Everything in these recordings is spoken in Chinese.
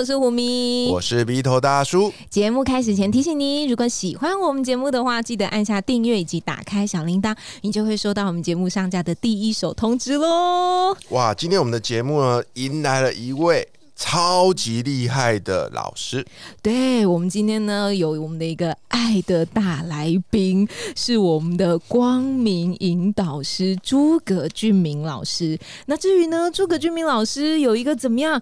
我是胡咪，我是鼻头大叔。节目开始前提醒你，如果喜欢我们节目的话，记得按下订阅以及打开小铃铛，你就会收到我们节目上架的第一手通知喽。哇，今天我们的节目呢，迎来了一位超级厉害的老师。对我们今天呢，有我们的一个爱的大来宾，是我们的光明引导师诸葛俊明老师。那至于呢，诸葛俊明老师有一个怎么样？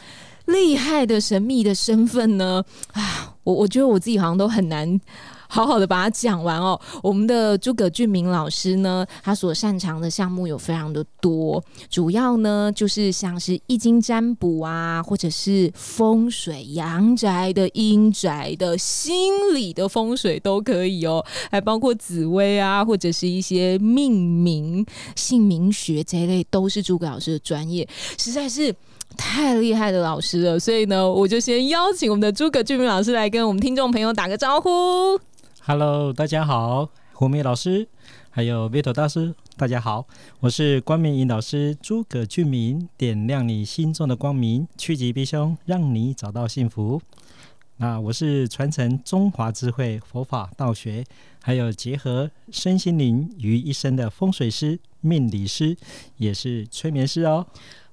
厉害的神秘的身份呢？啊，我我觉得我自己好像都很难好好的把它讲完哦。我们的诸葛俊明老师呢，他所擅长的项目有非常的多，主要呢就是像是易经占卜啊，或者是风水、阳宅的、阴宅的、心理的风水都可以哦，还包括紫薇啊，或者是一些命名、姓名学这一类，都是诸葛老师的专业，实在是。太厉害的老师了，所以呢，我就先邀请我们的诸葛俊明老师来跟我们听众朋友打个招呼。Hello，大家好，胡明老师，还有 Vito 大师，大家好，我是光明引导师诸葛俊明，点亮你心中的光明，趋吉避凶，让你找到幸福。那我是传承中华智慧、佛法、道学，还有结合身心灵于一身的风水师、命理师，也是催眠师哦。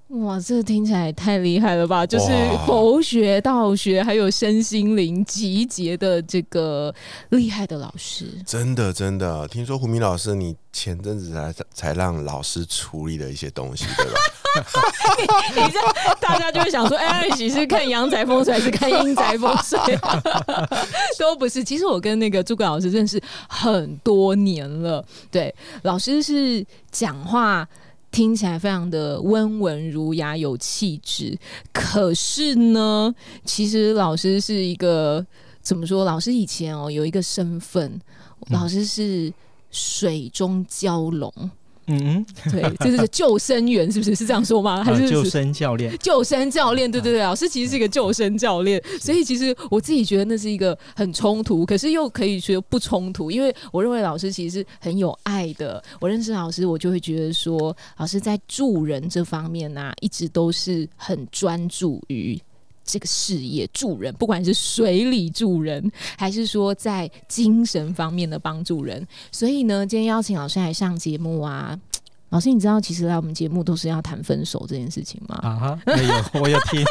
哇，这听起来太厉害了吧！就是佛学、道学还有身心灵集结的这个厉害的老师。真的，真的，听说胡明老师，你前阵子才才让老师处理了一些东西，对吧？你这大家就会想说，哎，你是看阳宅风水还是看阴宅风水？都不是。其实我跟那个诸葛老师认识很多年了。对，老师是讲话。听起来非常的温文儒雅，有气质。可是呢，其实老师是一个怎么说？老师以前哦有一个身份，老师是水中蛟龙。嗯，对，这是救生员，是不是是这样说吗？还是救生教练？救生教练，对对对，老师其实是一个救生教练，所以其实我自己觉得那是一个很冲突，可是又可以说不冲突，因为我认为老师其实是很有爱的。我认识老师，我就会觉得说，老师在助人这方面呢，一直都是很专注于。这个事业助人，不管是水里助人，还是说在精神方面的帮助人，所以呢，今天邀请老师来上节目啊。老师，你知道其实来我们节目都是要谈分手这件事情吗？啊哈，没有，我有听，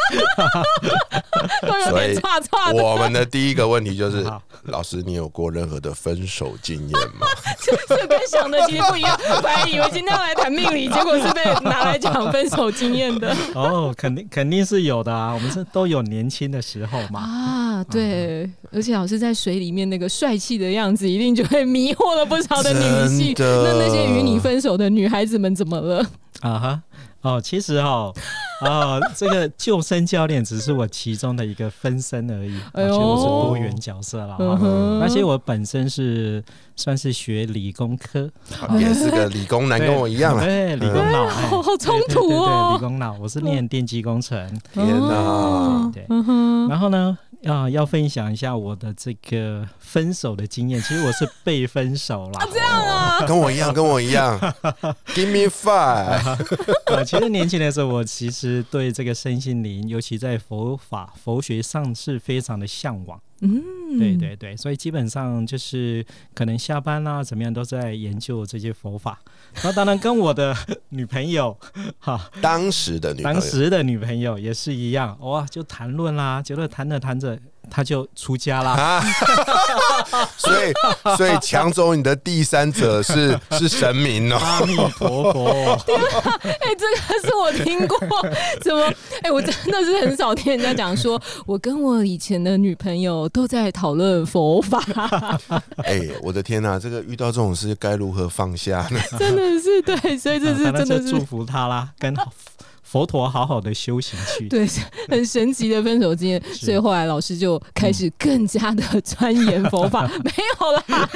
都有点差差的。我们的第一个问题就是，老师，你有过任何的分手经验吗？这跟想的其实不一样。本来以为今天要来谈命理，结果是被拿来讲分手经验的。哦，肯定肯定是有的啊，我们是都有年轻的时候嘛。啊，对，而且老师在水里面那个帅气的样子，一定就会迷惑了不少的女性。那那些与你分手的女孩子。们怎么了？啊哈哦，其实哦哦，这个救生教练只是我其中的一个分身而已，而且我是多元角色了。而且我本身是算是学理工科，也是个理工男，跟我一样。对，理工脑，好冲突哦。理工脑，我是念电机工程。天哪！对，然后呢？啊，要分享一下我的这个分手的经验。其实我是被分手了，这样啊，跟我一样，跟我一样。Give me five。啊，其实年轻的时候，我其实对这个身心灵，尤其在佛法、佛学上是非常的向往。嗯，对对对，所以基本上就是可能下班啦，怎么样都在研究这些佛法。那当然跟我的女朋友，哈，当时的女当时的女朋友也是一样，哇，就谈论啦，觉得谈着谈着。他就出家啦，所以所以抢走你的第三者是 是神明哦，阿弥陀佛。哎，这个是我听过，怎么？哎，我真的是很少听人家讲说，我跟我以前的女朋友都在讨论佛法。哎，我的天哪，这个遇到这种事该如何放下呢？真的是对，所以这是真的是祝福他啦，跟。佛陀好好的修行去。对，很神奇的分手经验，所以后来老师就开始更加的钻研佛法。没有啦，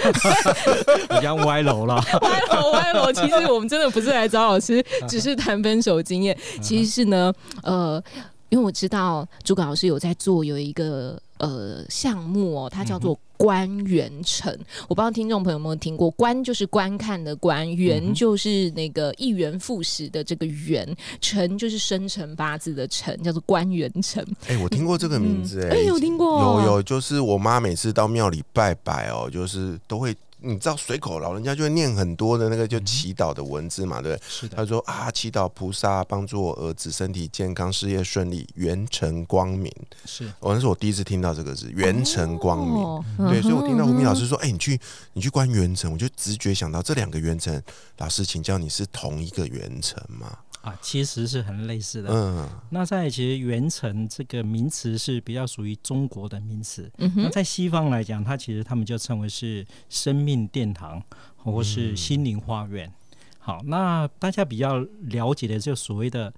比较歪楼了。歪楼歪楼。其实我们真的不是来找老师，只是谈分手经验。其实是呢，呃，因为我知道诸葛老师有在做有一个呃项目哦，它叫做。观园城，我不知道听众朋友有没有听过。观就是观看的观，园就是那个一元复始的这个园，城就是生辰八字的辰，叫做观园城。哎，我听过这个名字，哎，有听过，有有，就是我妈每次到庙里拜拜哦，就是都会。你知道随口老人家就会念很多的那个就祈祷的文字嘛，对不对？是的。他说啊，祈祷菩萨帮助我儿子身体健康、事业顺利、圆成光明。是，我那是我第一次听到这个字“圆成光明”。对，所以我听到胡明老师说：“哎，你去你去观圆成”，我就直觉想到这两个圆成。老师，请教你是同一个圆成吗？啊，其实是很类似的。嗯，那在其实“元城”这个名词是比较属于中国的名词。嗯那在西方来讲，它其实他们就称为是生命殿堂，或是心灵花园。好，那大家比较了解的就所谓的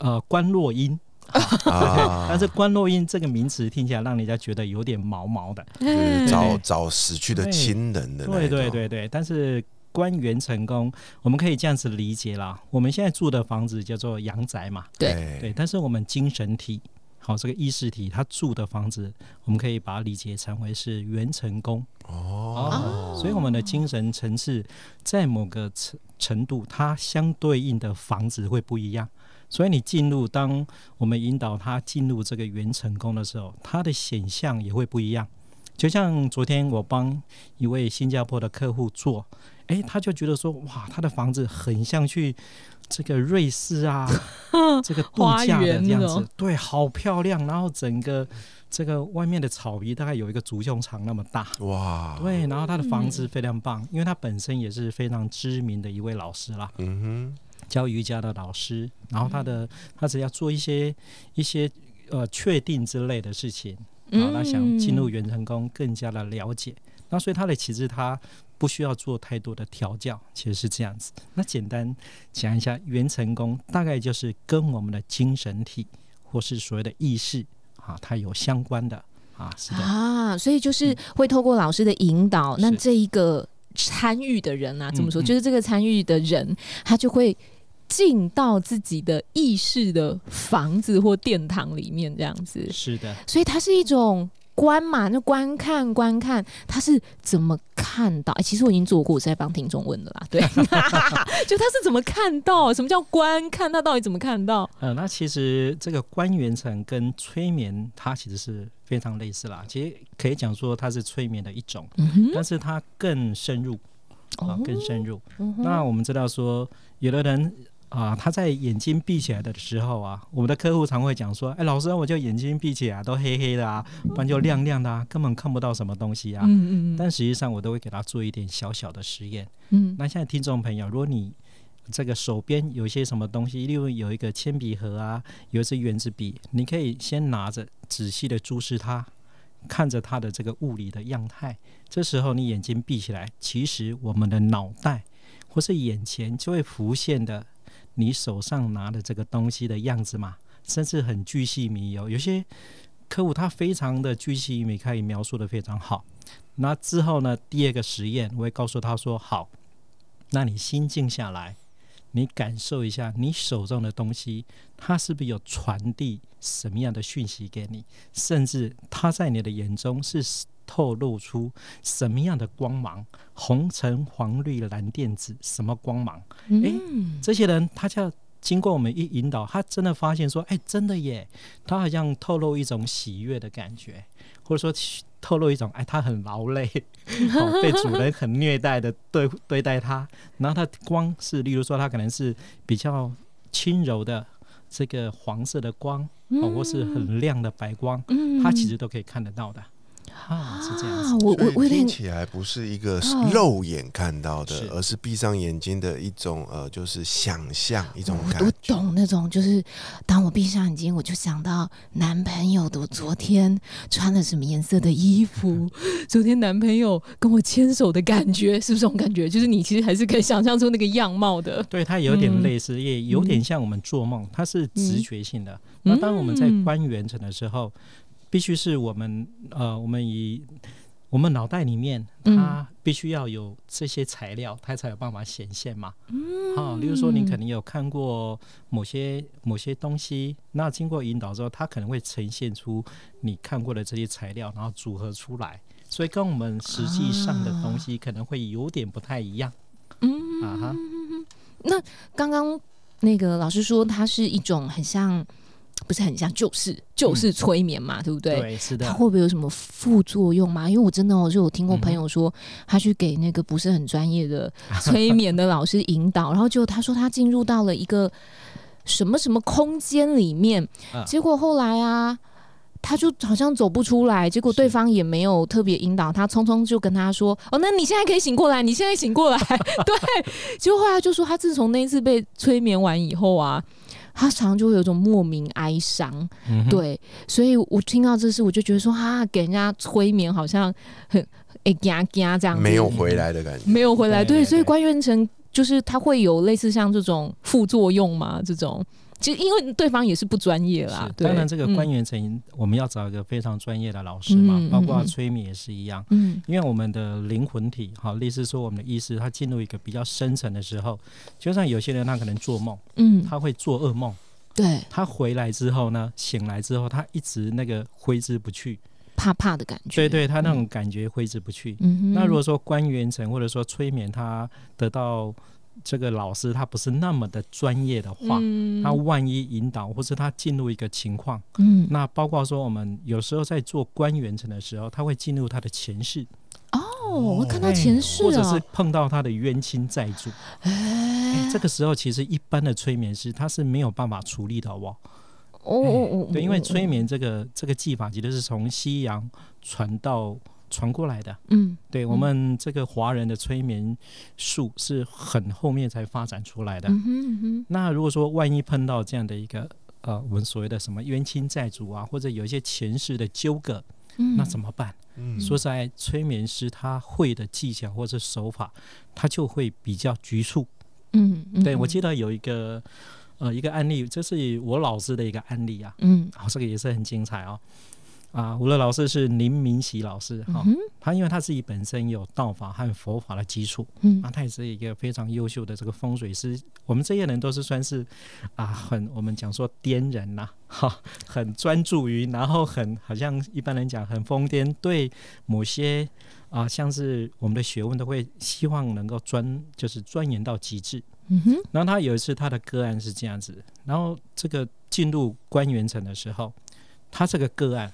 呃观落音。啊，但是观落音这个名词听起来让人家觉得有点毛毛的，找找死去的亲人的。对对对对，但是。官员成功，我们可以这样子理解啦。我们现在住的房子叫做阳宅嘛，对对。但是我们精神体，好这个意识体，他住的房子，我们可以把它理解成为是元成功哦。所以我们的精神层次在某个程程度，它相对应的房子会不一样。所以你进入，当我们引导他进入这个元成功的时候，他的显象也会不一样。就像昨天我帮一位新加坡的客户做。哎，他就觉得说，哇，他的房子很像去这个瑞士啊，这个度假的这样子，对，好漂亮。然后整个这个外面的草皮大概有一个足球场那么大，哇，对。然后他的房子非常棒，因为他本身也是非常知名的一位老师啦，嗯哼，教瑜伽的老师。然后他的他只要做一些一些呃确定之类的事情，然后他想进入元成功，更加的了解。那所以他的其实他。不需要做太多的调教，其实是这样子。那简单讲一下，元成功大概就是跟我们的精神体或是所谓的意识啊，它有相关的啊，是的啊。所以就是会透过老师的引导，那这一个参与的人啊，怎么说，就是这个参与的人，他就会进到自己的意识的房子或殿堂里面，这样子。是的，所以它是一种。观嘛，那观看观看，他是怎么看到？哎，其实我已经做过，我是在帮听众问的啦。对，就他是怎么看到？什么叫观看？他到底怎么看到？呃，那其实这个观元层跟催眠，它其实是非常类似啦。其实可以讲说它是催眠的一种，但是它更深入啊，更深入。那我们知道说，有的人。啊，他在眼睛闭起来的时候啊，我们的客户常会讲说：“哎，老师，我就眼睛闭起来都黑黑的啊，不然就亮亮的啊，根本看不到什么东西啊。”嗯嗯但实际上，我都会给他做一点小小的实验。嗯。那现在听众朋友，如果你这个手边有一些什么东西，例如有一个铅笔盒啊，有一支圆珠笔，你可以先拿着，仔细的注视它，看着它的这个物理的样态。这时候你眼睛闭起来，其实我们的脑袋或是眼前就会浮现的。你手上拿的这个东西的样子嘛，甚至很具细迷哦。有些客户他非常的具细迷，可以描述的非常好。那之后呢，第二个实验我会告诉他说：好，那你心静下来，你感受一下你手中的东西，它是不是有传递什么样的讯息给你？甚至它在你的眼中是。透露出什么样的光芒？红橙黄绿蓝靛紫，什么光芒？哎，这些人他叫经过我们一引导，他真的发现说，哎，真的耶！他好像透露一种喜悦的感觉，或者说透露一种，哎，他很劳累，被主人很虐待的对对待他。然后他光是，例如说，他可能是比较轻柔的这个黄色的光，哦或是很亮的白光，他其实都可以看得到的。啊，是这样子。我我我听起来不是一个啊肉眼看到的是，而是闭上眼睛的一种呃，就是想象一种我我感觉。懂那种，就是当我闭上眼睛，我就想到男朋友的昨天穿了什么颜色的衣服，昨天男朋友跟我牵手的感觉，是不是这种感觉？就是你其实还是可以想象出那个样貌的。对，它有点嗯类似，也有点像我们做梦，它是直觉性的。那当我们在嗯观元辰的时候，必须是我们呃，我们以我们脑袋里面，嗯它必须要有这些材料，它才有办法显现嘛。嗯好、例如说你可能有看过某些某些东西，那经过引导之后，它可能会呈现出你看过的这些材料，然后组合出来，所以跟我们实际上的东西可能会有点不太一样。嗯啊哈，那刚刚那个老师说，它是一种很像，不是很像，就是就是催眠嘛，对不对？对，是的，它会不会有什么副作用吗？因为我真的我就有听过朋友说，他去给那个不是很专业的 催眠的老师引导，然后就他说他进入到了一个什么什么空间里面，啊结果后来啊。他就好像走不出来，结果对方也没有特别引导他，匆匆就跟他说：“哦，那你现在可以醒过来，你现在醒过来。” 对，结果后来就说他自从那一次被催眠完以后啊，他常常就会有一种莫名哀伤，嗯，对，所以我听到这事，我就觉得说，哈、给人家催眠好像很哎嘎嘎这样，没有回来的感觉。没有回来，对，所以关元成就是他会有类似像这种副作用吗？这种，其实因为对方也是不专业啦，对，当然，这个嗯。关元成，我们要找一个非常专业的老师嘛，包括嗯催眠也是一样。嗯。因为我们的灵魂体，好，类似说我们的意识，它进入一个比较深层的时候，就像有些人他可能做梦，嗯，他会做噩梦，对，他回来之后呢，醒来之后，他一直那个挥之不去，怕怕的感觉，对对，他那种感觉挥之不去。嗯哼，那如果说关元层或者说催眠，他得到这个老师他不是那么的专业的话，嗯他万一引导或是他进入一个情况。嗯那包括说，我们有时候在做关元层的时候，他会进入他的前世，哦，我看到前世或者是哦，碰到他的冤亲债主。哎、哎，这个时候其实一般的催眠师他是没有办法处理的，好不好？哦哦哦，对，因为哦催，眠这个这个技法其实是从西洋传到传过来的。嗯对我们这个华人的催眠术是很后面才发展出来的。嗯哼嗯哼，那如果说万一碰到这样的一个呃，我们所谓的什么冤亲债主啊，或者有一些前世的纠葛，嗯那怎么办？嗯说实在，催眠师他会的技巧或者手法，他就会比较局促。嗯，嗯对我嗯记得有一个呃一个案例，这是我老师的一个案例啊，嗯哦，这个也是很精彩哦。啊，吴乐老师是林明喜老师哈、他因为他自己本身有道法和佛法的基础，嗯啊，他也是一个非常优秀的这个风水师。我们这些人都是算是啊，很我们讲说癫人呐、哈，很专注于，然后很好像一般人讲很疯癫，对某些啊，像是我们的学问都会希望能够专就是钻研到极致。嗯哼然后他有一次他的个案是这样子，然后这个进入关元城的时候，他这个个案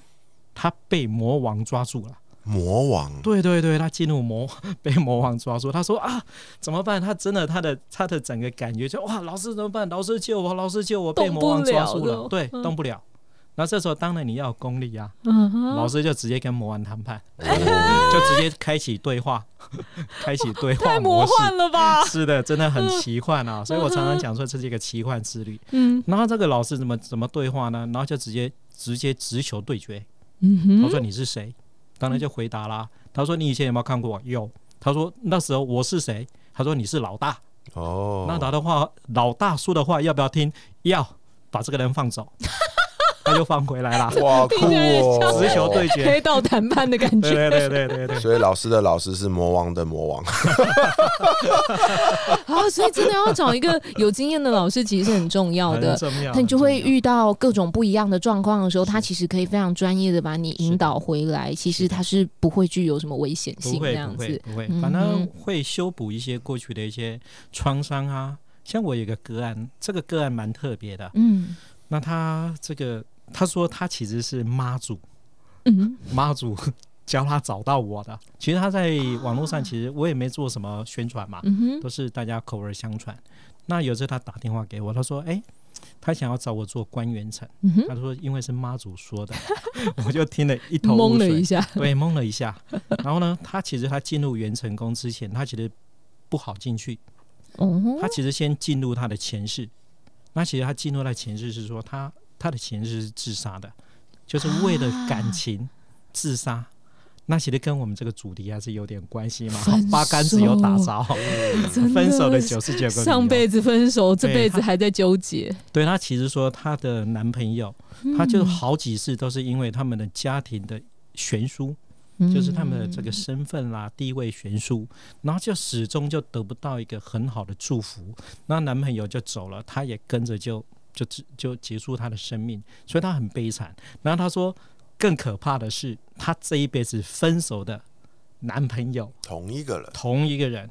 他被魔王抓住了。魔王，对对对，他进入魔 被魔王抓住，他说啊怎么办？他真的他的他的整个感觉就哇，老师怎么办？老师救我，老师救我，被魔王抓住了，对，嗯动不了。那这时候当然你要有功力啊，嗯，老师就直接跟魔王谈判，哦就直接开启对话，开启对话太魔模式。幻了吧？是的，真的很奇幻啊！所以我常常讲说这是一个奇幻之旅。嗯然后这个老师怎么怎么对话呢？然后就直接直接直球对决。嗯哼，他说你是谁？当然就回答啦。他说你以前有没有看过我？有。他说那时候我是谁？他说你是老大。哦，那他的话，老大说的话要不要听？要，把这个人放走。他就放回来了。哇酷听起来也像哦，直球对决。黑道谈判的感觉。对对对对对。所以老师的老师是魔王的魔王，啊，所以真的要找一个有经验的老师，其实是很重要的。重要，那你就会遇到各种不一样的状况的时候，他其实可以非常专业的把你引导回来。其实他是不会具有什么危险性这样子。不会，嗯反正会修补一些过去的一些创伤啊。像我有一个个案，这个个案蛮特别的。嗯那他这个他说他其实是妈祖，嗯妈祖 教他找到我的。其实他在网络上，其实我也没做什么宣传嘛，都是大家口耳相传。那有次他打电话给我，他说：“哎、他想要找我做官员城，嗯，他说因为是妈祖说的，我就听了一头雾懵了水一，下，对，懵了一下。然后呢，他其实他进入元成宫之前，他其实不好进去，哦。他，其实先进入他的前世。那其实他进入他的前世是说他他的前世是自杀的，就是为了感情自杀。那其实跟我们这个主题还是有点关系嘛分。八竿子有打着，分手的九十九个上辈子分手，这辈子还在纠结，对她其实说她的男朋友，嗯。她就好几次都是因为他们的家庭的悬殊，嗯。就是他们的这个身份啦、地位悬殊，然后就始终就得不到一个很好的祝福，那男朋友就走了，她也跟着就就就就结束她的生命，所以她很悲惨。然后她说，更可怕的是，她这一辈子分手的男朋友同一个人，同一个人，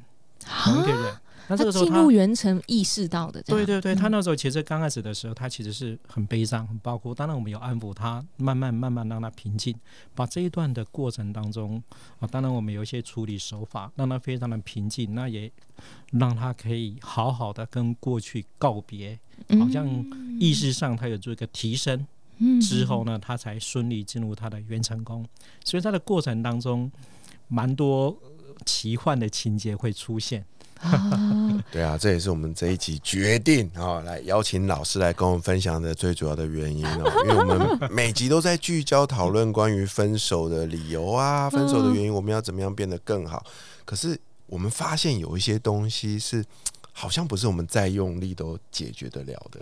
同一个人。那这他个时候她进入元城意识到的，对对对，嗯他那时候其实刚开始的时候，他其实是很悲伤、很包哭。当然，我们有安抚他，慢慢慢慢让他平静。把这一段的过程当中啊，当然我们有一些处理手法，让他非常的平静，那也让他可以好好的跟过去告别，好像意识上他有做一个提升。嗯之后呢，他才顺利进入他的元成功。所以他的过程当中，蛮多呃奇幻的情节会出现。啊，对啊，这也是我们这一集决定啊、来邀请老师来跟我们分享的最主要的原因哦，因为我们每集都在聚焦讨论关于分手的理由啊，分手的原因，我们要怎么样变得更好。可是我们发现有一些东西是，好像不是我们再用力都解决得了的。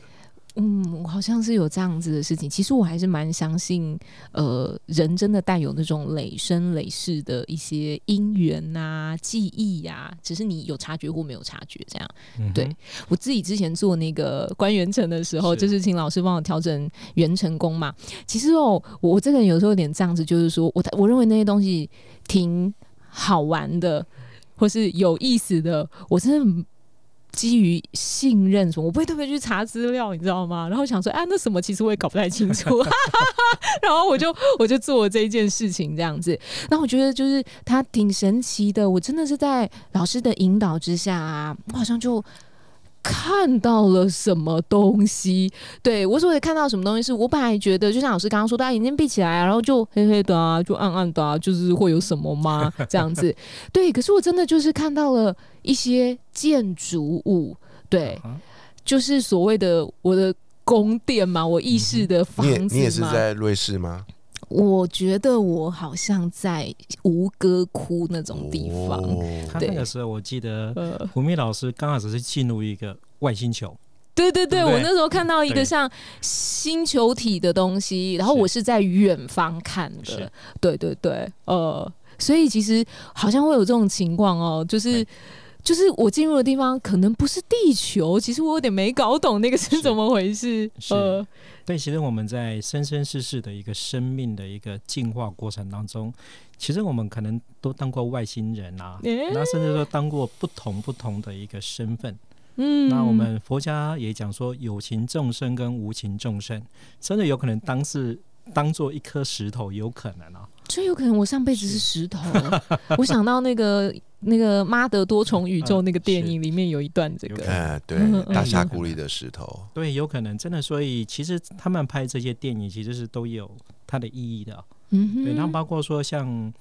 嗯，我好像是有这样子的事情。其实我还是蛮相信，呃，人真的带有那种累生累世的一些因缘呐、记忆呀、只是你有察觉或没有察觉这样。嗯对我自己之前做那个关元城的时候，是就是请老师帮我调整元成功嘛。其实哦，我这个人有时候有点这样子，就是说我我认为那些东西挺好玩的，或是有意思的，我真的。基于信任什么，我不会特别去查资料，你知道吗？然后想说，啊，那什么其实我也搞不太清楚，然后我就我就做了这一件事情，这样子。那我觉得就是他挺神奇的，我真的是在老师的引导之下啊，我好像就看到了什么东西。对我所谓看到什么东西，是我本来觉得，就像老师刚刚说大家眼睛闭起来啊，然后就黑黑的啊，就暗暗的啊，就是会有什么吗？这样子。对，可是我真的就是看到了一些建筑物，对，啊就是所谓的我的。宫殿嘛，我意识的房子嘛，你也你也是在瑞士吗？我觉得我好像在吴哥窟那种地方，哦。他那个时候，我记得呃，胡明老师刚好只是进入一个外星球，对对对，对对？我那时候看到一个像星球体的东西，然后我是在远方看的。是，对对对，呃，所以其实好像会有这种情况哦，就是对。就是我进入的地方可能不是地球，其实我有点没搞懂那个是是怎么回事。是呃，对，其实我们在生生世世的一个生命的一个进化过程当中，其实我们可能都当过外星人啊，诶那甚至说当过不同不同的一个身份。嗯那我们佛家也讲说，有情众生跟无情众生，真的有可能当是当做一颗石头，有可能啊。所以有可能我上辈子是石头。我想到那个那个《妈的多重宇宙》嗯那个电影里面有一段这个，有可哎，对嗯，嗯大峡嗯谷里的石头，对，有可能真的，所以其实他们拍这些电影其实是都有它的意义的。啊。嗯哼，对，然后包括说像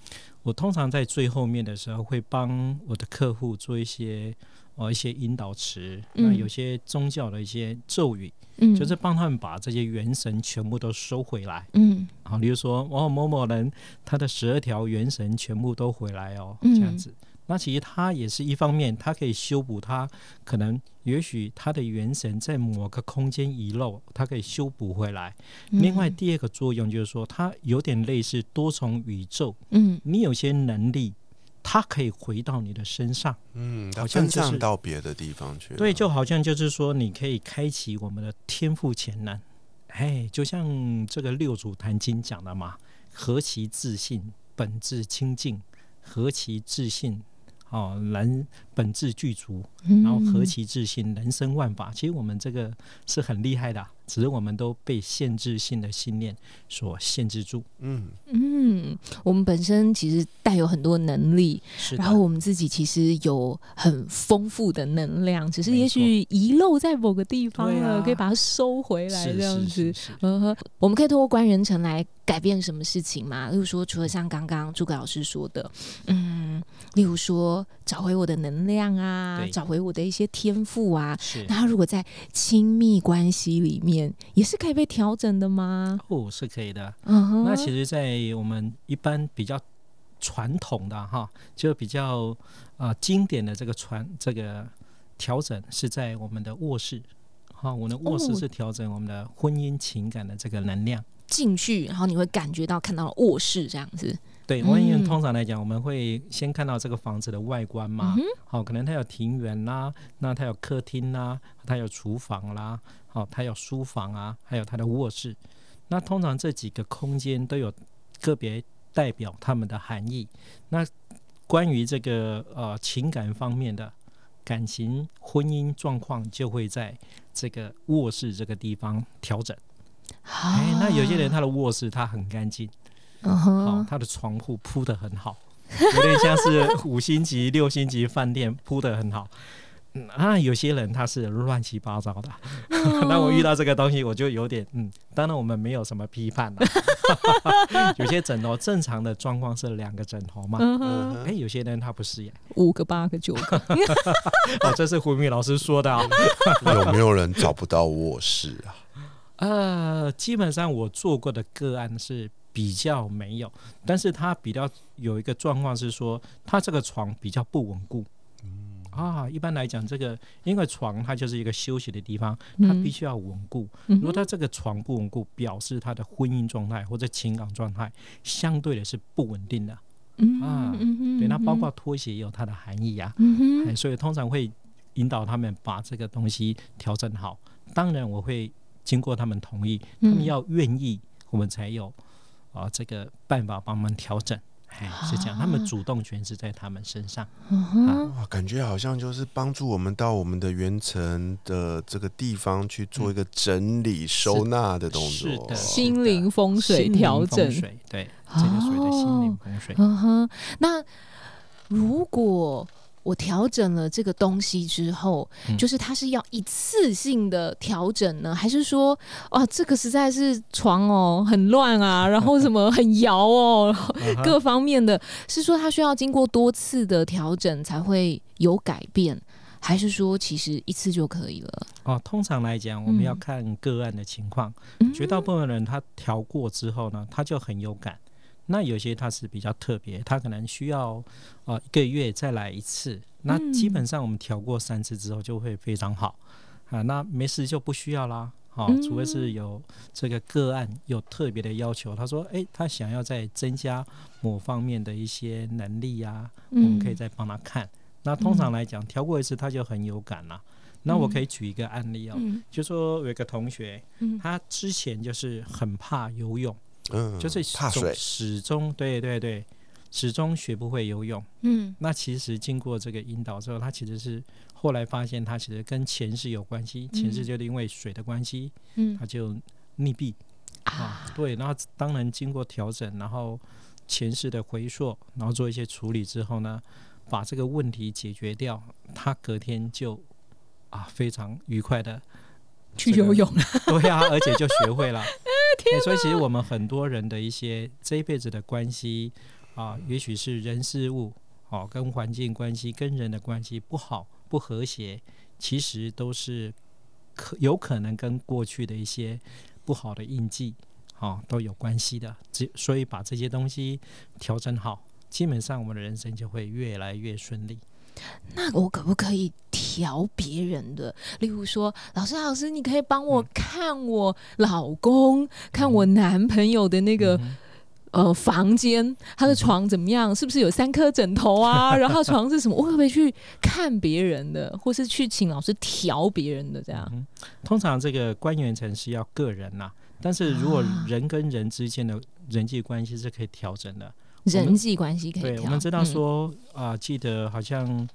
我通常在最后面的时候会帮我的客户做一些呃一些引导词，那嗯有些宗教的一些咒语，嗯就是帮他们把这些元神全部都收回来。嗯啊，比如说哦某某人他的十二条元神全部都回来哦，嗯这样子。那其实他也是一方面，他可以修补他可能也许他的元神在某个空间遗漏，他可以修补回来。另外，第二个作用就是说，它有点类似多重宇宙，嗯你有些能力，它可以回到你的身上。嗯，好像就是分散到别的地方去。对，就好像就是说，你可以开启我们的天赋潜能。哎，就像这个六祖坛经讲的嘛，何其自信，本质清净；何其自信，哦，人本质具足。嗯然后何其自信，人生万法。其实我们这个是很厉害的啊、只是我们都被限制性的信念所限制住。嗯，嗯，我们本身其实带有很多能力，是然后我们自己其实有很丰富的能量，只是也许遗漏在某个地方了，啊。可以把它收回来，这样子。嗯哼，我们可以通过关元成来改变什么事情嘛？例如说，除了像刚刚诸葛老师说的，嗯，例如说找回我的能量啊，找回我的一些天赋啊。是那如果在亲密关系里面，也是可以被调整的吗？哦，是可以的。嗯哼，那其实，在我们一般比较传统的哈，就比较啊、呃经典的这个传这个调整是在我们的卧室。哈，我们的卧室哦是调整我们的婚姻情感的这个能量。进去，然后你会感觉到看到卧室这样子。对，嗯婚姻通常来讲，我们会先看到这个房子的外观嘛嗯，好、可能它有庭园啦，那它有客厅啦，它有厨房啦，好、它有书房啊，还有它的卧室。那通常这几个空间都有个别代表他们的含义。那关于这个呃情感方面的感情、婚姻状况，就会在这个卧室这个地方调整。哎，那有些人他的卧室他很干净。嗯好、哼，它的床铺铺的很好，有点像是五星级、六星级饭店铺的很好。嗯，啊，有些人他是乱七八糟的，那我遇到这个东西，我就有点嗯，当然我们没有什么批判了。有些枕头正常的状况是两个枕头嘛，嗯嗯哼，哎、有些人他不是耶，五个、八个、九个，哦，这是胡明老师说的啊。有没有人找不到卧室啊？呃，基本上我做过的个案是比较没有，但是他比较有一个状况是说，他这个床比较不稳固。啊，一般来讲，这个因为床它就是一个休息的地方，它必须要稳固。嗯如果他这个床不稳固，表示他的婚姻状态或者情感状态相对的是不稳定的。嗯啊嗯对，那包括拖鞋也有它的含义啊。嗯哎，所以通常会引导他们把这个东西调整好。当然，我会经过他们同意，他们嗯要愿意，我们才有啊、这个办法帮忙调整。哎，是这样，他们主动权是在他们身上。嗯哼哇，感觉好像就是帮助我们到我们的原层的这个地方去做一个整理、收纳的动作。是的心灵风水调整水，对，这个所谓的心灵风水。嗯哼，那如果我调整了这个东西之后，嗯就是它是要一次性的调整呢，还是说，哇，这个实在是床哦很乱啊，然后什么 很摇哦，各方面的，是说它需要经过多次的调整才会有改变，还是说其实一次就可以了？哦，通常来讲，我们要嗯看个案的情况。嗯绝大部分人他调过之后呢，他就很有感。那有些他是比较特别，他可能需要呃一个月再来一次。那嗯基本上我们调过三次之后就会非常好啊。那没事就不需要啦。好、嗯除非是有这个个案有特别的要求，他说，诶，他想要再增加某方面的一些能力啊，我们可以再帮他看。那通常来讲，调过一次他就很有感了。那我可以举一个案例哦，嗯就说有一个同学，嗯他之前就是很怕游泳，嗯，就是怕水，始终对对对，始终学不会游泳。嗯那其实经过这个引导之后，他其实是后来发现他其实跟前世有关系，前世就是因为水的关系，嗯他就溺毙啊啊。对，然后当然经过调整，然后前世的回溯，然后做一些处理之后呢，把这个问题解决掉，他隔天就啊非常愉快的去游泳了，对啊，而且就学会了。欸所以其实我们很多人的一些这一辈子的关系啊，也许是人事物哦、跟环境关系、跟人的关系不好、不和谐，其实都是可有可能跟过去的一些不好的印记哦都有关系的。只所以把这些东西调整好，基本上我们的人生就会越来越顺利。那我可不可以调别人的？例如说，老师，老师，你可以帮我看我老公、看我男朋友的那个、嗯呃房间，他的床怎么样？是不是有三颗枕头啊？然后床是什么？我可不可以去看别人的，或是去请老师调别人的这样？嗯，通常这个官员层是要个人呐、但是如果啊人跟人之间的人际关系是可以调整的。人际关系可以我们知道嗯。说啊、记得好像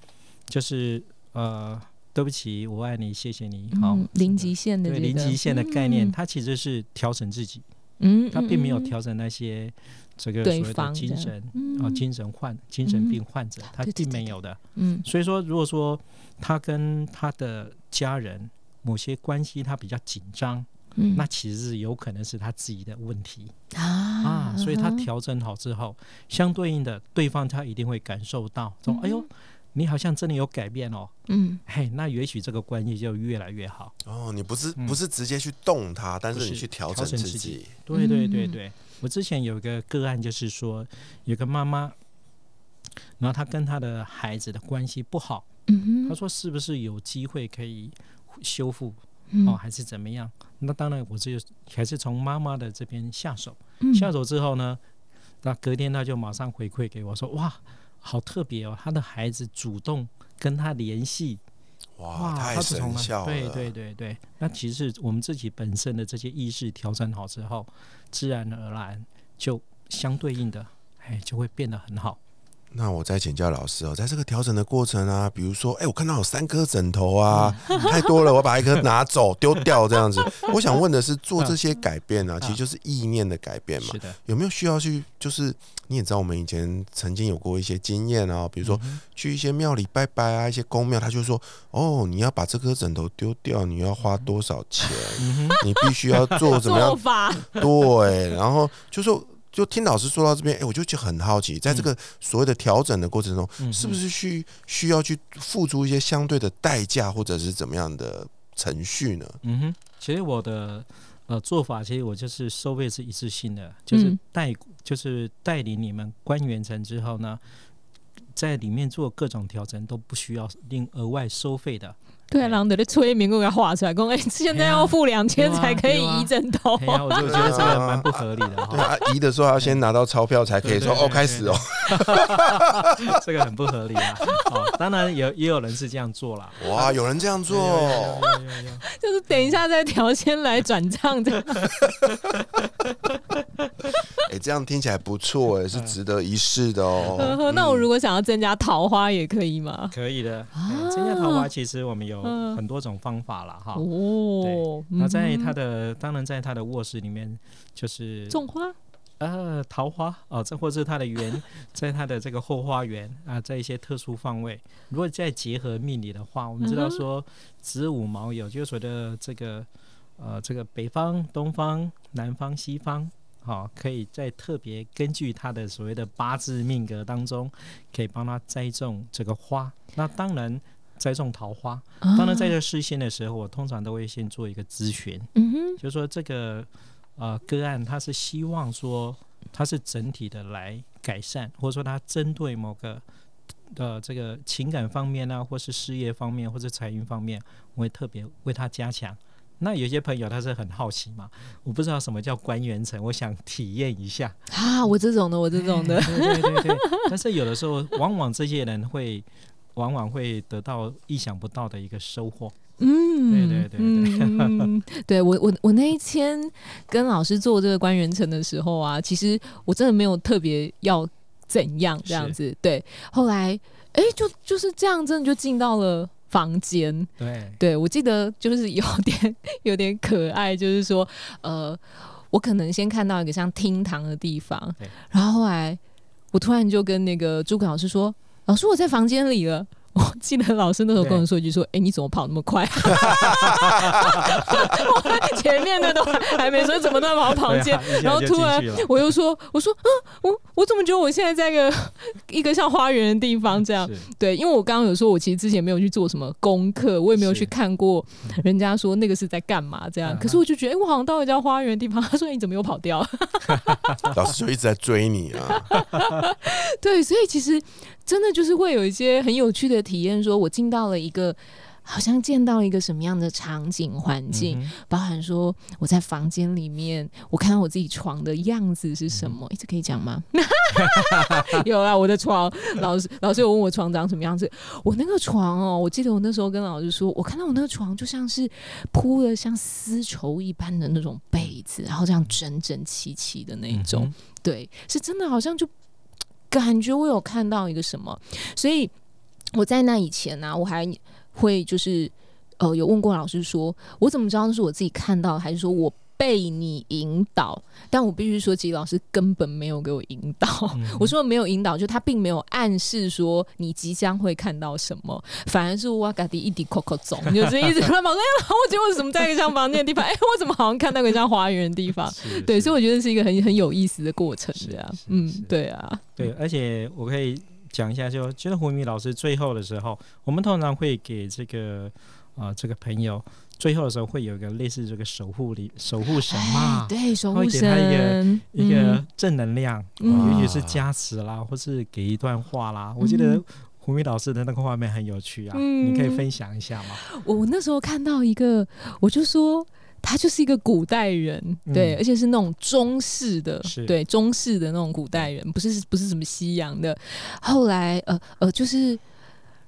就是呃对不起，我爱你，谢谢你，好、嗯，零极限的对这个零极限的概念，嗯。它其实是调整自己，嗯，它并没有嗯调整那些这个所谓的精神嗯。啊、精神患精神病患者，他并没有的。嗯。所以说，如果说他跟他的家人某些关系他比较紧张，嗯。那其实是有可能是他自己的问题。啊。啊。所以他调整好之后，相对应的对方他一定会感受到，说：“哎呦，你好像真的有改变哦。嗯”嘿，那也许这个关系就越来越好。哦，你不是嗯。不是直接去动它，但是你去调调整自整自己。己。对对对。嗯。对，我之前有一个个案，就是说有个妈妈，然后她跟她的孩子的关系不好，嗯哼。她说是不是有机会可以修复嗯哦，还是怎么样？那当然，我就还是从妈妈的这边下手。嗯下手之后呢，那隔天他就马上回馈给我说：“哇，好特别哦，他的孩子主动跟他联系，哇，太神效了！对对对对，那其实我们自己本身的这些意识调整好之后，自然而然就相对应的，哎，就会变得很好。那我再请教老师哦，在这个调整的过程啊，比如说，哎、我看到有三颗枕头啊，嗯 太多了，我把一颗拿走丢掉这样子。我想问的是，做这些改变啊，嗯其实就是意念的改变嘛是。的，有没有需要去？就是你也知道，我们以前曾经有过一些经验啊，比如说嗯去一些庙里拜拜啊，一些公庙，他就说，哦，你要把这颗枕头丢掉，你要花多少钱？嗯，你必须要做怎么样 做法，对，然后就说，就听老师说到这边，哎、我就就很好奇，在这个所谓的调整的过程中，嗯是不是需需要去付出一些相对的代价，或者是怎么样的程序呢？嗯哼，其实我的呃做法，其实我就是收费是一次性的，就是嗯带、就是带领你们关元成之后呢，在里面做各种调整都不需要另额外收费的。对啊，然后得催眠给我画出来，讲哎，现在要付两千才可以移枕头哎。呀，我就觉得这个蛮不合理的对哈，啊，移的时候要先拿到钞票才可以说对对对哦，开始哦。这个很不合理啊。哦，当然也也有人是这样做啦。哇，有人这样做，就是等一下再调，先来转账的。哎，这样听起来不错，哎，是值得一试的哦。呵 呵那我如果想要增加桃花也可以吗？可以的。增加桃花，其实我们有嗯很多种方法了。哈。哦，那在他的的当然在他的卧室里面，就是种花，呃桃花哦，这或是他的园，在他的这个后花园啊，在一些特殊方位，如果再结合命理的话，我们知道说子午卯酉，就是所谓的这个呃这个北方、东方、南方、西方。好、可以再特别根据他的所谓的八字命格当中，可以帮他栽种这个花。那当然，栽种桃花，当然在啊这事先的时候，我通常都会先做一个咨询，嗯哼，就是说这个呃个案，他是希望说他是整体的来改善，或者说他针对某个呃这个情感方面啊，或是事业方面，或是财运方面，我会特别为他加强。那有些朋友他是很好奇嘛，我不知道什么叫关元城，我想体验一下。啊，我这种的，我这种的，对对对对，但是有的时候，往往这些人会，往往会得到意想不到的一个收获。嗯，对对对对对 我我我那一天跟老师做这个关元城的时候啊，其实我真的没有特别要怎样这样子，对，后来哎、就就是这样，真的就进到了房间，对，对我记得就是有点 有点可爱，就是说呃，我可能先看到一个像厅堂的地方，然后后来我突然就跟那个诸葛老师说：“老师，我在房间里了。”我记得老师那时候跟我说一句说：“哎、你怎么跑那么快？” 我前面的都还没说，怎么那么跑房间？对啊一下就然后突然我又说：“我说，嗯，我我怎么觉得我现在在一个一个像花园的地方这样？对，因为我刚刚有说，我其实之前没有去做什么功课，我也没有去看过人家说那个是在干嘛这样。嗯可是我就觉得，哎、我好像到一家花园的地方。他说：“你怎么又跑掉？”老师就一直在追你啊。对，所以其实真的就是会有一些很有趣的体验，说我进到了一个。好像见到一个什么样的场景环境，嗯包含说我在房间里面，我看到我自己床的样子是什么？一直可以讲吗？有啊，我的床，老师老师有问我床长什么样子，我那个床哦，我记得我那时候跟老师说，我看到我那个床就像是铺了像丝绸一般的那种被子，然后这样整整齐齐的那一种，嗯对，是真的好像就感觉我有看到一个什么，所以我在那以前呢、我还会就是呃有问过老师说，我怎么知道是我自己看到，还是说我被你引导？但我必须说，其实老师根本没有给我引导。嗯我说没有引导，就他并没有暗示说你即将会看到什么，反而是哇嘎迪一滴扣扣走，就是一直乱跑。哎，我觉得我怎么在一个像房间的地方？哎，我怎么好像看到一个像花园的地方？对，所以我觉得是一个很很有意思的过程，是这样。嗯，对啊，对，而且我可以讲一下就，觉得胡明老师最后的时候，我们通常会给这个啊、呃这个朋友最后的时候会有一个类似这个守护里守护神嘛哎，对，守护会给他一个神一个嗯正能量，嗯也许是加持啦，或是给一段话啦。我记得嗯胡明老师的那个画面很有趣啊，嗯你可以分享一下吗？我我那时候看到一个，我就说他就是一个古代人，对，嗯而且是那种中式的，对，中式的那种古代人，不是不是什么西洋的。后来呃呃，就是。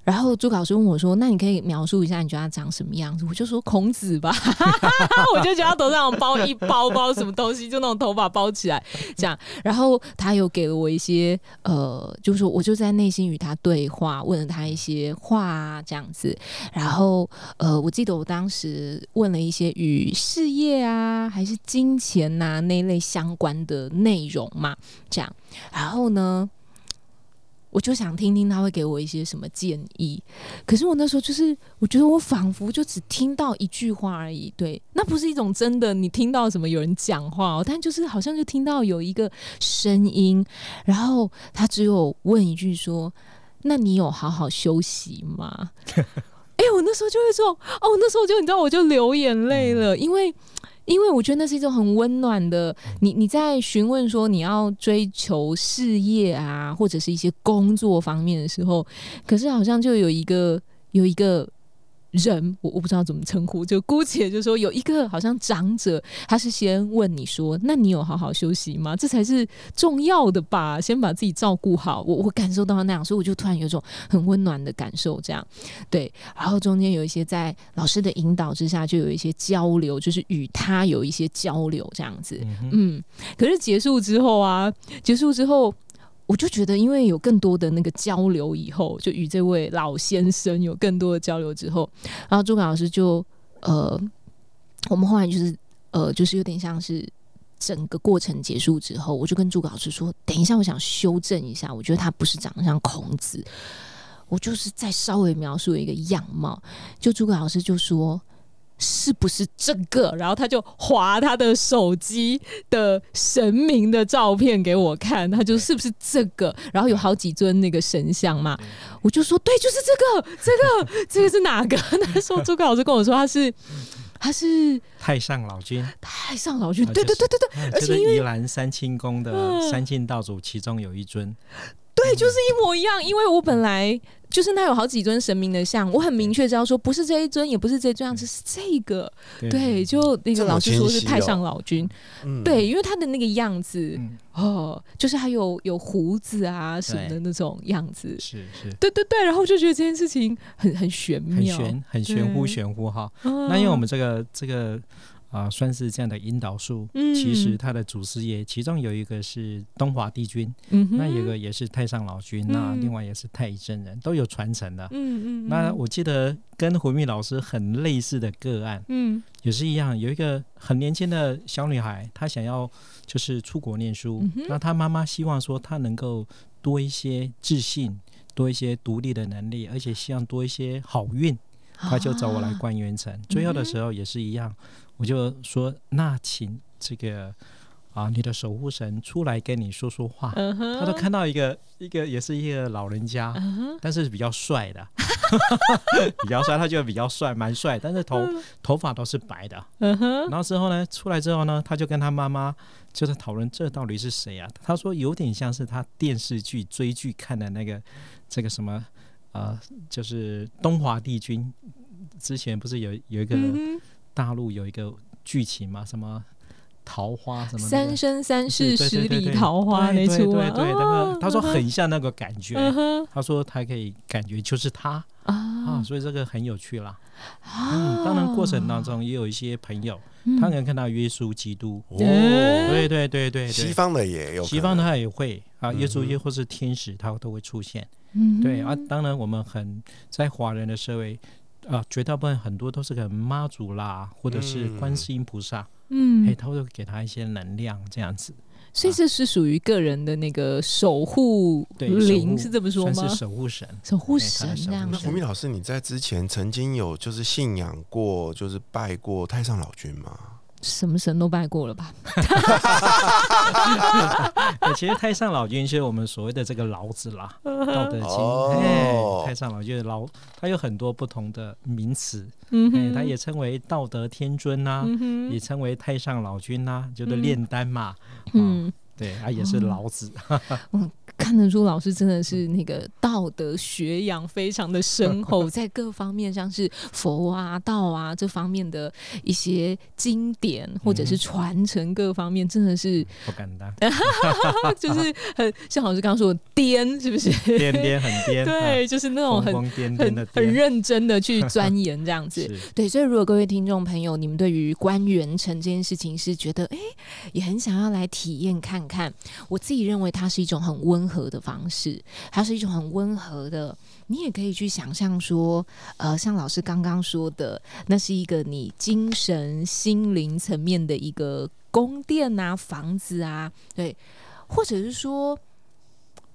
然后朱老师问我说：“那你可以描述一下你觉得他长什么样子？”我就说孔子吧，我就觉得他头上包一包包什么东西，就那种头发包起来这样。然后他有给了我一些呃，就是我就在内心与他对话，问了他一些话这样子。然后呃，我记得我当时问了一些与事业啊还是金钱呐、那一类相关的内容嘛，这样。然后呢？我就想听听他会给我一些什么建议，可是我那时候就是，我觉得我仿佛就只听到一句话而已，对，那不是一种真的你听到什么有人讲话哦，但就是好像就听到有一个声音，然后他只有问一句说：“那你有好好休息吗？” 哎、我那时候就会说，哦，那时候就你知道，我就流眼泪了，因为因为我觉得那是一种很温暖的。你你在询问说你要追求事业啊，或者是一些工作方面的时候，可是好像就有一个有一个。人，我我不知道怎么称呼，就姑且就说有一个好像长者，他是先问你说：“那你有好好休息吗？”这才是重要的吧，先把自己照顾好。我我感受到那样，所以我就突然有一种很温暖的感受，这样对。然后中间有一些在老师的引导之下，就有一些交流，就是与他有一些交流这样子。嗯，嗯，可是结束之后啊，结束之后，我就觉得，因为有更多的那个交流以后，就与这位老先生有更多的交流之后，然后诸葛老师就呃，我们后来就是呃，就是有点像是。整个过程结束之后，我就跟诸葛老师说：“等一下，我想修正一下，我觉得他不是长得像孔子，我就是再稍微描述一个样貌。”就诸葛老师就说：“是不是这个？”然后他就划他的手机的神明的照片给我看，他就是不是这个？然后有好几尊那个神像嘛，我就说：“对，就是这个，这个，这个是哪个？”那时候：“诸葛老师跟我说他是。”他是太上老君，太上老君，啊对对对对对，哎这个而且因为宜兰三清宫的嗯三清道祖其中有一尊，对，就是一模一样。因为我本来就是那有好几尊神明的像，我很明确知道说不是这一尊，也不是这一尊样子，是这个。对，就那个老师说是太上哦老君，嗯，对，因为他的那个样子嗯，哦，就是还有有胡子啊什么的那种样子。是是。对对对，然后就觉得这件事情很很玄很妙，玄，很玄乎玄乎哈。嗯。那因为我们这个这个啊、算是这样的引导术，嗯。其实他的祖师爷其中有一个是东华帝君，嗯，那有一个也是太上老君，那嗯。另外也是太乙真人，都有传承的。嗯嗯，那嗯我记得跟胡密老师很类似的个案，嗯。也是一样，有一个很年轻的小女孩，她想要就是出国念书，嗯那她妈妈希望说她能够多一些自信，多一些独立的能力，而且希望多一些好运，她就找我来啊关元城。最后的时候也是一样，我就说那请这个啊你的守护神出来跟你说说话。他都看到一个一个也是一个老人家，但是比较帅的，比较帅，他觉得比较帅，蛮帅，但是头头发都是白的。嗯，然后之后呢，出来之后呢，他就跟他妈妈就在讨论这到底是谁啊？他说有点像是他电视剧追剧看的那个这个什么呃，就是东华帝君之前不是有有一个大陆有一个剧情嘛，什么桃花什么那个三生三世十里桃花那对出啊，对对对，那哦个他说很像那个感觉，嗯他说他可以感觉就是他啊，啊所以这个很有趣啦。啊嗯，当然过程当中也有一些朋友，嗯他能看到耶稣基督，哦，嗯对对对对对，西方的也有，西方的他也会啊，嗯耶稣哼耶或是天使，他都会出现。嗯对啊，当然我们很在华人的社会啊，绝大部分很多都是个妈祖啦，或者是观世音菩萨，嗯哎、嗯，他会给他一些能量这样子。所以这是属于个人的那个守护对，灵，是这么说吗算是？守护神。守护神这样那胡明老师，你在之前曾经有就是信仰过，就是拜过太上老君吗？什么神都拜过了吧？哎其实太上老君就是我们所谓的这个老子啦，《道德经》哦。哎，太上老君的老，它有很多不同的名词，嗯哎，它也称为道德天尊呐、嗯也称为太上老君呐、就是炼丹嘛，嗯，对，啊，也是老子，嗯看得出老师真的是那个道德学养非常的深厚，在各方面像是佛啊、道啊这方面的一些经典或者是传承各方面，真的是不敢当，就是很像老师刚刚说的颠，是不是？颠颠很颠，对，就是那啊，种很很，很认真的去钻研这样子。对，所以如果各位听众朋友，你们对于关元成这件事情是觉得，哎，也很想要来体验看看，我自己认为它是一种很温和的方式，它是一种很温和的，你也可以去想象说，呃，像老师刚刚说的，那是一个你精神心灵层面的一个宫殿啊、房子啊，对，或者是说，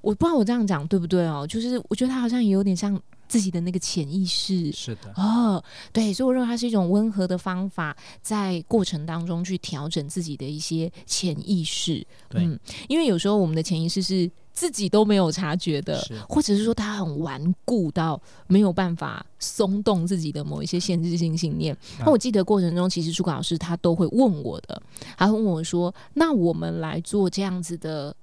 我不知道我这样讲对不对哦，就是我觉得它好像也有点像自己的那个潜意识，是的，哦，对，所以我认为它是一种温和的方法，在过程当中去调整自己的一些潜意识。对嗯，因为有时候我们的潜意识是自己都没有察觉的，或者是说它很顽固到没有办法松动自己的某一些限制性信念。啊那我记得过程中，其实朱老师他都会问我的，他会问我说：“那我们来做这样子的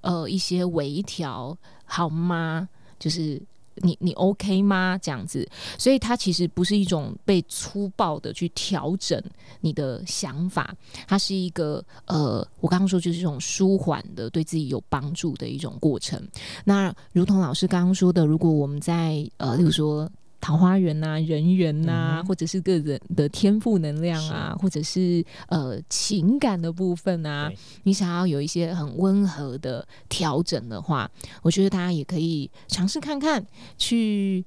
呃一些微调好吗？”就是你你 OK 吗？这样子，所以它其实不是一种被粗暴的去调整你的想法，它是一个呃，我刚刚说就是一种舒缓的，对自己有帮助的一种过程。那如同老师刚刚说的，如果我们在呃，例如说。桃花源呐、人缘呐、嗯或者是个人的天赋能量啊，或者是呃情感的部分啊，你想要有一些很温和的调整的话，我觉得大家也可以尝试看看，去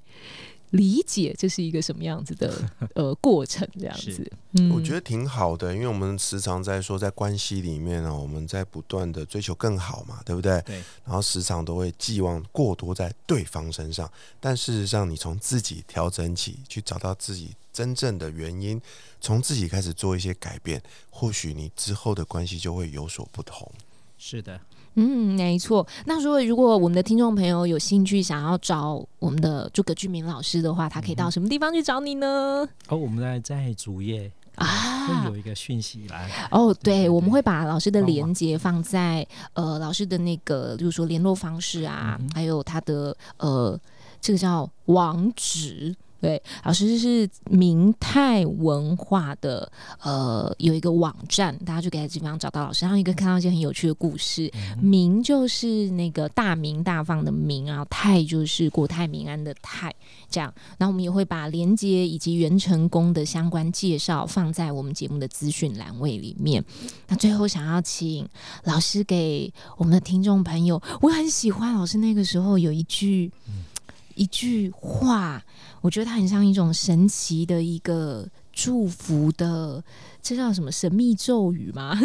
理解这是一个什么样子的 呃过程，这样子。嗯我觉得挺好的，因为我们时常在说，在关系里面呢，我们在不断的追求更好嘛，对不对？对，然后时常都会寄望过多在对方身上，但事实上，你从自己调整起，去找到自己真正的原因，从自己开始做一些改变，或许你之后的关系就会有所不同。是的，嗯，没错。那如果如果我们的听众朋友有兴趣想要找我们的诸葛俊明老师的话，他可以到什么地方去找你呢？哦，我们在在主页啊会有一个讯息栏，哦，对对，对我们会把老师的连接放在呃老师的那个，就是说联络方式啊，嗯还有他的呃这个叫网址。对，老师是明泰文化的，呃，有一个网站，大家就可以在这地方找到老师，然后一个看到一些很有趣的故事。明就是那个大明大放的明，然后泰就是国泰民安的泰，这样。然后我们也会把连接以及元成功的相关介绍放在我们节目的资讯栏位里面。那最后想要请老师给我们的听众朋友，我很喜欢老师那个时候有一句、一句话，我觉得它很像一种神奇的一个祝福的，这叫什么神秘咒语吗？嗯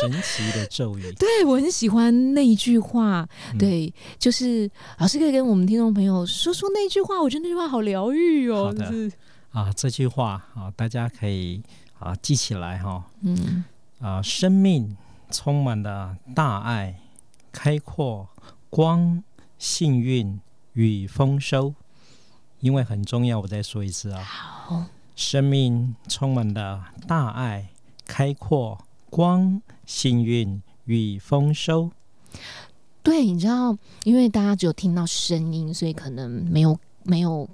神奇的咒语，对我很喜欢那一句话，嗯。对，就是老师可以跟我们听众朋友说说那句话，我觉得那句话好疗愈哦，好的。是。啊，这句话啊，大家可以啊记起来哈、嗯。啊，生命充满了大爱、开阔、光、幸运与丰收。因为很重要，我再说一次啊，好，生命充满了大爱、开阔、光、幸运与丰收。对，你知道，因为大家只有听到声音，所以可能没有没有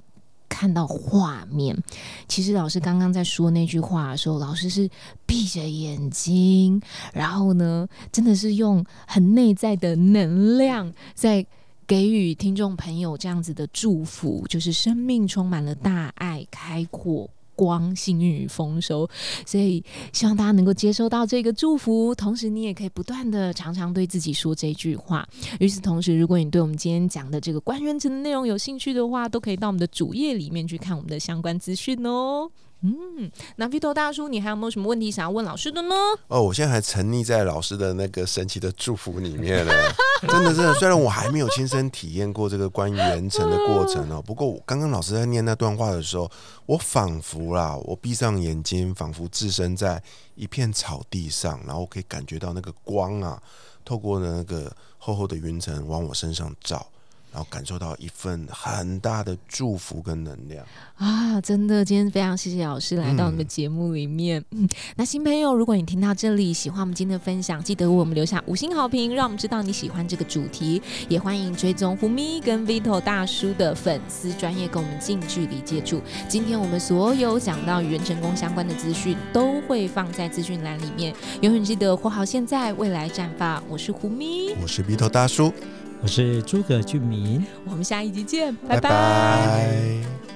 看到画面。其实老师刚刚在说那句话的时候，老师是闭着眼睛，然后呢，真的是用很内在的能量在。给予听众朋友这样子的祝福，就是生命充满了大爱、开阔、光、幸运与丰收。所以希望大家能够接收到这个祝福，同时你也可以不断的常常对自己说这句话。与此同时，如果你对我们今天讲的这个关元城的内容有兴趣的话，都可以到我们的主页里面去看我们的相关资讯哦。嗯，那 Vito 大叔，你还有没有什么问题想要问老师的呢？哦，我现在还沉溺在老师的那个神奇的祝福里面呢，真的真的。虽然我还没有亲身体验过这个关于元成的过程哦，不过我刚刚老师在念那段话的时候，我仿佛啦，我闭上眼睛，仿佛置身在一片草地上，然后可以感觉到那个光啊，透过那个厚厚的云层往我身上照。然后感受到一份很大的祝福跟能量啊！真的，今天非常谢谢老师来到我们的节目里面。嗯，那新朋友，如果你听到这里喜欢我们今天的分享，记得为我们留下五星好评，让我们知道你喜欢这个主题。也欢迎追踪胡咪跟 Vito 大叔的粉丝专业，跟我们近距离接触。今天我们所有讲到与元成功相关的资讯，都会放在资讯栏里面。永远记得活好现在，未来绽放。我是胡咪，我是 Vito 大叔。我是诸葛俊明，我们下一集见，拜拜。